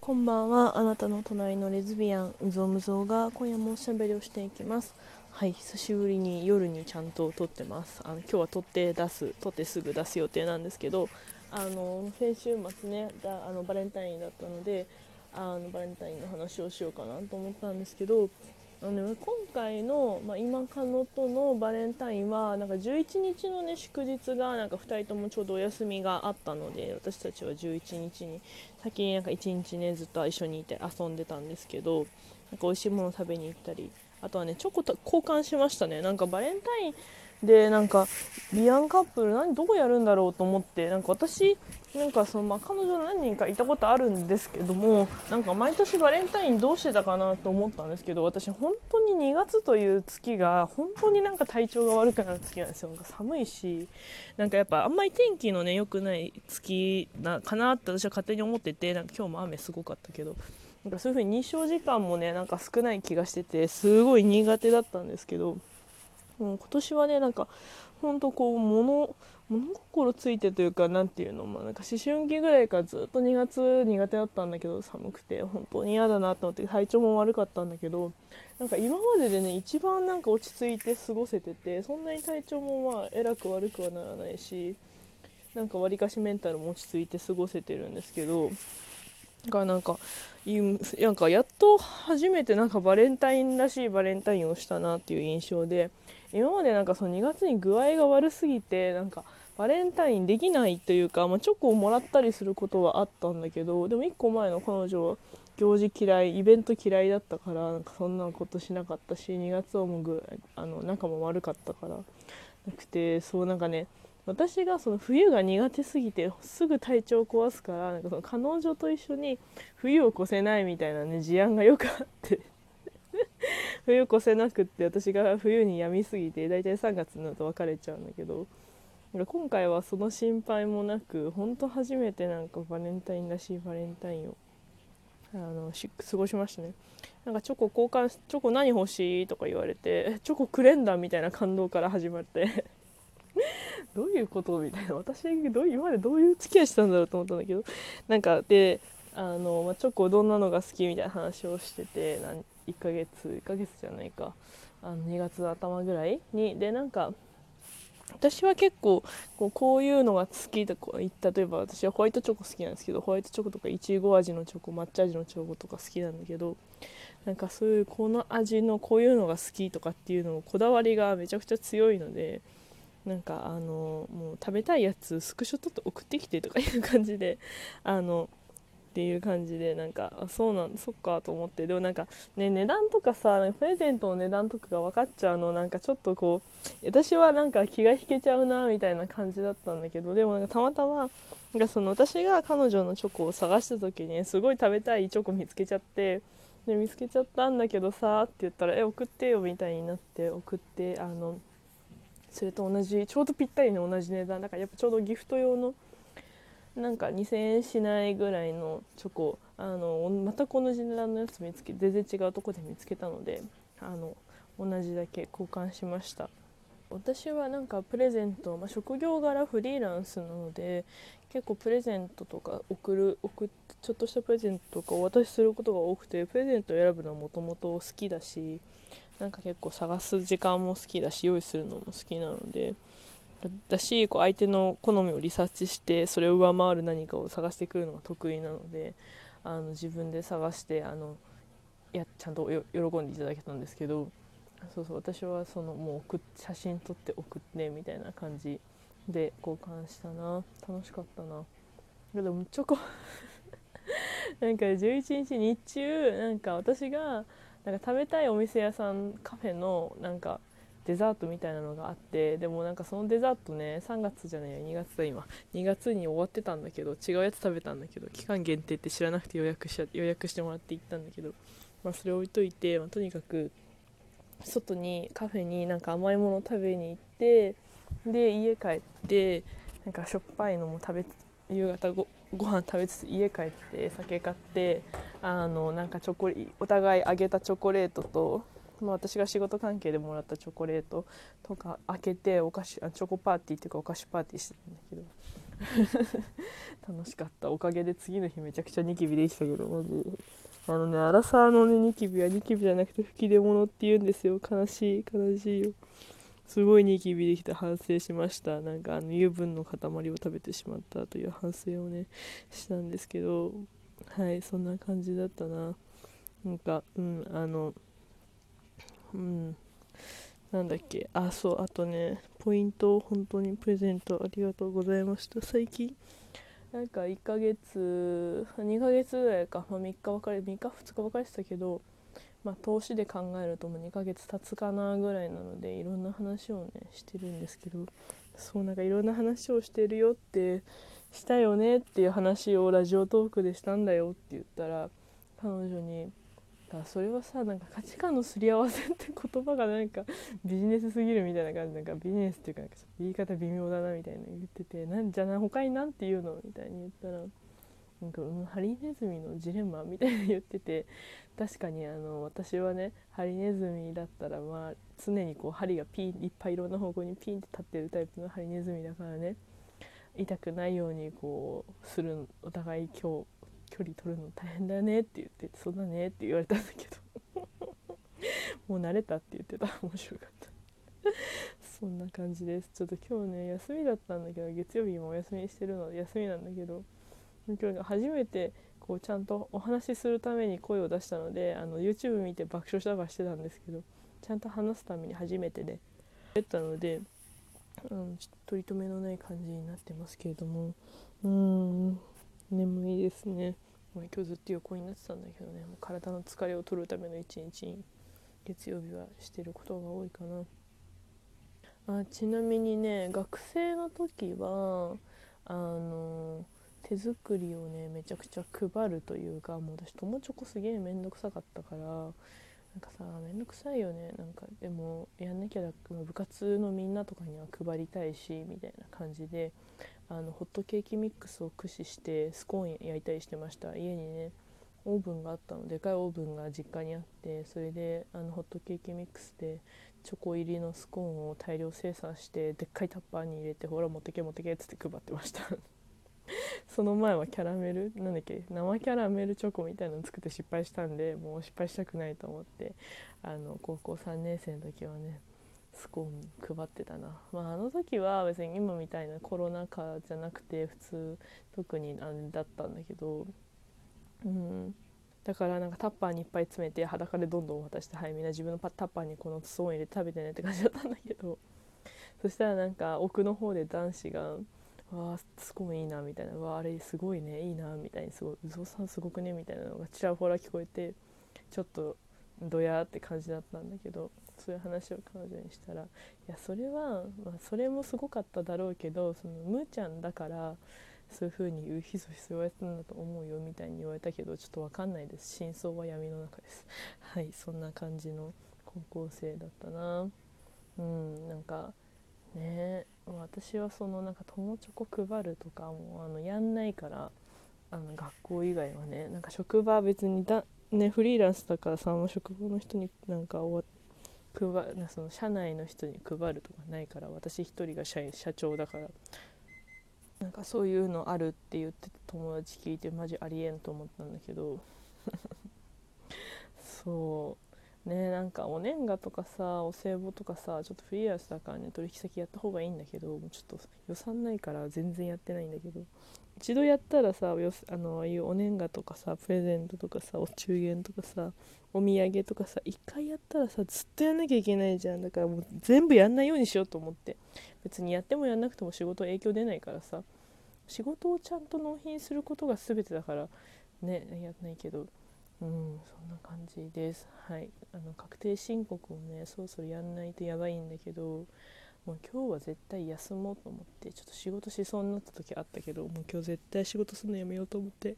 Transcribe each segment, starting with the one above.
こんばんは。あなたの隣のレズビアンうぞむぞが今夜もおしゃべりをしていきます。はい久しぶりに夜にちゃんと撮ってます。あの今日は撮って出す撮ってすぐ出す予定なんですけどあの先週末ねだあのバレンタインだったのであのバレンタインの話をしようかなと思ったんですけどあの、今回の、まあ、今カノとのバレンタインはなんか11日の、ね、祝日がなんか2人ともちょうどお休みがあったので私たちは11日に先になんか1日ねずっと一緒にいて遊んでたんですけどなんか美味しいもの食べに行ったりあとはねチョコと交換しましたね。なんかバレンタインでなんかビアンカップル何どこやるんだろうと思ってなんか私なんかその、まあ、彼女何人かいたことあるんですけどもなんか毎年バレンタインどうしてたかなと思ったんですけど私本当に2月という月が本当になんか体調が悪くなる月なんですよなんか寒いしなんかやっぱあんまり天気のね良くない月なかなって私は勝手に思っててなんか今日も雨すごかったけどなんかそういう風に日照時間もねなんか少ない気がしててすごい苦手だったんですけど。もう今年はねなんかほんとこう物物心ついてというか何ていうのもなんか思春期ぐらいからずっと2月苦手だったんだけど寒くて本当に嫌だなと思って体調も悪かったんだけどなんか今まででね一番なんか落ち着いて過ごせててそんなに体調もまあえらく悪くはならないしなんかわりかしメンタルも落ち着いて過ごせてるんですけどがなんかなんかやっと初めてなんかバレンタインらしいバレンタインをしたなっていう印象で今までなんかその2月に具合が悪すぎてなんかバレンタインできないというか、まあ、チョコをもらったりすることはあったんだけどでも1個前の彼女は行事嫌いイベント嫌いだったからなんかそんなことしなかったし2月はもうぐあの仲も悪かったからなくてそうなんかね私がその冬が苦手すぎてすぐ体調を壊すからなんかその彼女と一緒に冬を越せないみたいなね事案がよくあって。冬越せなくって私が冬に病みすぎて大体3月になると別れちゃうんだけど。今回はその心配もなく本当初めてなんかバレンタインらしいバレンタインをあの過ごしましたね。なんかチョコ交換チョコ何欲しいとか言われてチョコくれんだみたいな感動から始まって。どういうこと？みたいな。私どう今までどういう付き合いしたんだろうと思ったんだけど。なんかであの、まあ、チョコどんなのが好きみたいな話をしてて1ヶ月1ヶ月じゃないか。あの2月頭ぐらいに。でなんか私は結構こうこういうのが好きとか例えば私はホワイトチョコ好きなんですけどホワイトチョコとかいちご味のチョコ抹茶味のチョコとか好きなんだけどなんかそういうこの味のこういうのが好きとかっていうのをこだわりがめちゃくちゃ強いのでなんかあのもう食べたいやつスクショ撮って送ってきてとかいう感じで あのっていう感じでなんかあそうなんそっかと思って。でもなんかね値段とかさプレゼントの値段とかが分かっちゃうのなんかちょっとこう私はなんか気が引けちゃうなみたいな感じだったんだけどでもなんかたまたまなんかその私が彼女のチョコを探した時にすごい食べたいチョコ見つけちゃってで見つけちゃったんだけどさって言ったら「え送ってよ」みたいになって送ってあのそれと同じちょうどぴったりの同じ値段だからやっぱちょうどギフト用のなんか2000円しないぐらいのチョコあの全く同じ値段のやつ見つけ全然違うとこで見つけたのであの同じだけ交換しました。私はなんかプレゼント、まあ、職業柄フリーランスなので結構プレゼントとか送る送ちょっとしたプレゼントとかお渡しすることが多くてプレゼントを選ぶのはもともと好きだしなんか結構探す時間も好きだし用意するのも好きなのでだしこう相手の好みをリサーチしてそれを上回る何かを探してくるのが得意なのであの自分で探してあのやちゃんと喜んでいただけたんですけどそうそう私はそのもう送写真撮って送ってみたいな感じで交換したな。楽しかったな。でもチョコなんか11日日中なんか私がなんか食べたいお店屋さんカフェのなんかデザートみたいなのがあってでもなんかそのデザートね3月じゃないや2月だ今。2月に終わってたんだけど違うやつ食べたんだけど期間限定って知らなくて予約し予約してもらって行ったんだけど、まあ、それ置いといて、まあ、とにかく外にカフェになんか甘いもの食べに行ってで家帰ってなんかしょっぱいのも食べ夕方ごご飯食べつつ家帰って酒買ってあのなんかチョコお互いあげたチョコレートと、まあ、私が仕事関係でもらったチョコレートとか開けてお菓子チョコパーティーっていうかお菓子パーティーしてたんだけど。楽しかった。おかげで次の日めちゃくちゃニキビできたけど。マジあのねアラサーのねニキビはニキビじゃなくて吹き出物って言うんですよ。悲しい悲しいよ。すごいニキビできて反省しました。なんかあの油分の塊を食べてしまったという反省をねしたんですけどはいそんな感じだったな。なんかうんあのうんなんだっけ。あそうあとねポイントを本当にプレゼントありがとうございました。最近なんか1ヶ月2ヶ月ぐらいか、まあ、3日別れ3日2日別れてたけどまあ、投資で考えるともう2ヶ月経つかなぐらいなのでいろんな話をねしてるんですけどそうなんかいろんな話をしてるよってしたよねっていう話をラジオトークでしたんだよって言ったら彼女にそれはさなんか価値観のすり合わせって言葉がなんかビジネスすぎるみたいな感じなんかビジネスっていうかなんか言い方微妙だなみたいな言っててなんじゃな他に何て言うのみたいに言ったらなんか、うん、ハリネズミのジレンマみたいな言ってて確かにあの私はねハリネズミだったらまあ常にこう針がピンいっぱいいろんな方向にピンって立ってるタイプのハリネズミだからね痛くないようにこうするお互い今日距離取るの大変だよねって言って「そうだね」って言われたんだけど。もう慣れたって言ってた。面白かった。そんな感じです。ちょっと今日ね休みだったんだけど月曜日もお休みしてるので休みなんだけど今日初めてこうちゃんとお話しするために声を出したのであの YouTube 見て爆笑したばしてたんですけどちゃんと話すために初めてで、ね、やったので、うん、ちょっと取り留めのない感じになってますけれども。うん眠いですね、まあ、今日ずっと横になってたんだけどね。もう体の疲れを取るための一日に月曜日はしてることが多いかな。あちなみにね学生の時はあの手作りをねめちゃくちゃ配るというかもう私友チョコすげえ面倒くさかったからなんかさ面倒くさいよね。なんかでもやんなきゃだ部活のみんなとかには配りたいしみたいな感じであのホットケーキミックスを駆使してスコーン焼いたりしてました。家にねオーブンがあったの。でかいオーブンが実家にあってそれであのホットケーキミックスでチョコ入りのスコーンを大量生産してでっかいタッパーに入れてほら持ってけ持ってけっつって配ってました。その前はキャラメルなんだっけ生キャラメルチョコみたいなの作って失敗したんでもう失敗したくないと思ってあの高校3年生の時はねスコーン配ってたな、まあ、あの時は別に今みたいなコロナ禍じゃなくて普通特にあれだったんだけどうん。だからなんかタッパーにいっぱい詰めて裸でどんどん渡してはいみんな自分のタッパーにこのスコーン入れて食べてねって感じだったんだけどそしたらなんか奥の方で男子が「わあすごいいいな」みたいな「わあれすごいねいいな」みたいにすごい「うぞさんすごくね」みたいなのがちらほら聞こえてちょっとドヤって感じだったんだけどそういう話を彼女にしたら「いやそれは、まあ、それもすごかっただろうけどそのむーちゃんだからそういう風に言うひそひそ言われたんだと思うよ」みたいに言われたけどちょっと分かんないです。真相は闇の中です。はいそんな感じの高校生だったな。うんなんかね。私はそのなんか友チョコ配るとかもあのやんないからあの学校以外はねなんか職場は別にだねフリーランスだからさ職場の人になんか終わ配その社内の人に配るとかないから私一人が社社長だから。なんかそういうのあるって言って友達聞いてマジありえんと思ったんだけど。そう。ねなんかお年賀とかさお歳暮とかさちょっとフリーランスだからね取引先やった方がいいんだけどもうちょっと予算ないから全然やってないんだけど一度やったらさあのああいうお年賀とかさプレゼントとかさお中元とかさお土産とかさ一回やったらさずっとやんなきゃいけないじゃん。だからもう全部やんないようにしようと思って。別にやってもやんなくても仕事影響出ないからさ。仕事をちゃんと納品することが全てだからねやんないけど。うんそんな感じです。はい。あの確定申告をねそろそろやんないとやばいんだけどもう今日は絶対休もうと思ってちょっと仕事しそうになった時あったけどもう今日絶対仕事するのやめようと思って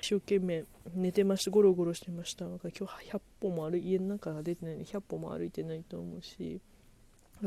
一生懸命寝てました。ゴロゴロしてました。なんか今日100歩も歩家の中が出てないので100歩も歩いてないと思うし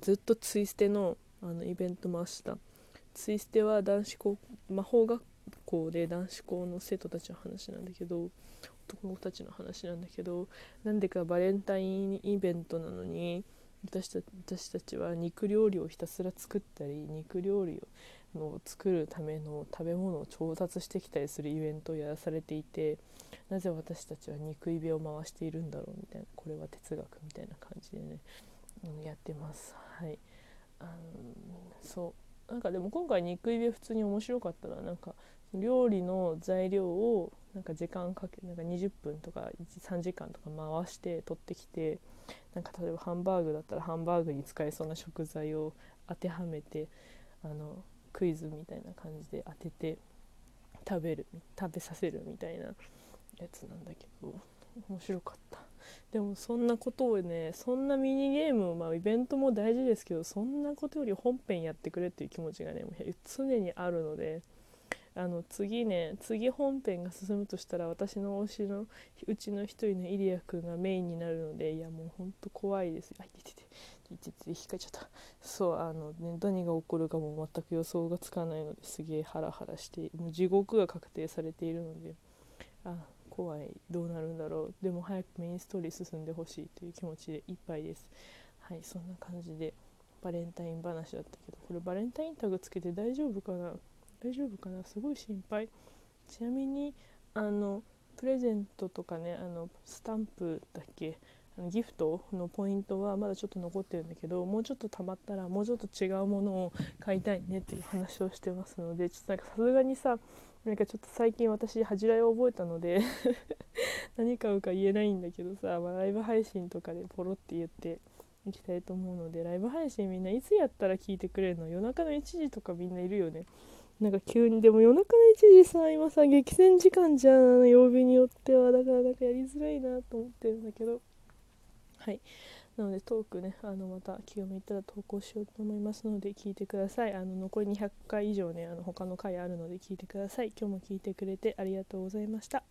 ずっとツイステのあのイベントも明日ツイステは男子校魔法学校で男子校の生徒たちの話なんだけど男の子たちの話なんだけどなんでかバレンタインイベントなのに私た私たちは肉料理をひたすら作ったり肉料理をの作るための食べ物を調達してきたりするイベントをやらされていてなぜ私たちは肉イベを回しているんだろうみたいなこれは哲学みたいな感じでね、うん、やってます。はい。あのそう。なんかでも今回肉イベ普通に面白かったななんか料理の材料をなんか時間かけなんか20分とか3時間とか回して取ってきてなんか例えばハンバーグだったらハンバーグに使えそうな食材を当てはめてあのクイズみたいな感じで当てて食べる食べさせるみたいなやつなんだけど面白かった。でもそんなことをねそんなミニゲームまあイベントも大事ですけどそんなことより本編やってくれっていう気持ちがね常にあるのであの次ね次本編が進むとしたら私の推しのうちの一人のイリア君がメインになるのでいやもうほんと怖いです。あいててていてて引っかいちゃった。そうあのね何が起こるかも全く予想がつかないのですげえハラハラしてもう地獄が確定されているのであ怖い。どうなるんだろう。でも早くメインストーリー進んでほしいという気持ちでいっぱいです。はいそんな感じでバレンタイン話だったけどこれバレンタインタグつけて大丈夫かな？大丈夫かな？すごい心配。ちなみにあのプレゼントとかねあのスタンプだっけ？あのギフトのポイントはまだちょっと残ってるんだけどもうちょっとたまったらもうちょっと違うものを買いたいねっていう話をしてますのでちょっとなんかさすがにさなんかちょっと最近私恥じらいを覚えたので 何買うか言えないんだけどさ、まあ、ライブ配信とかでポロって言っていきたいと思うのでライブ配信みんないつやったら聞いてくれるの？夜中の1時とかみんないるよね。なんか急にでも夜中の1時さ今さ激戦時間じゃん。曜日によっては。だからなんかやりづらいなと思ってるんだけど。はい。なのでトークねあのまた気が向いたら投稿しようと思いますので聞いてください。あの残り200回以上ねあの他の回あるので聞いてください。今日も聞いてくれてありがとうございました。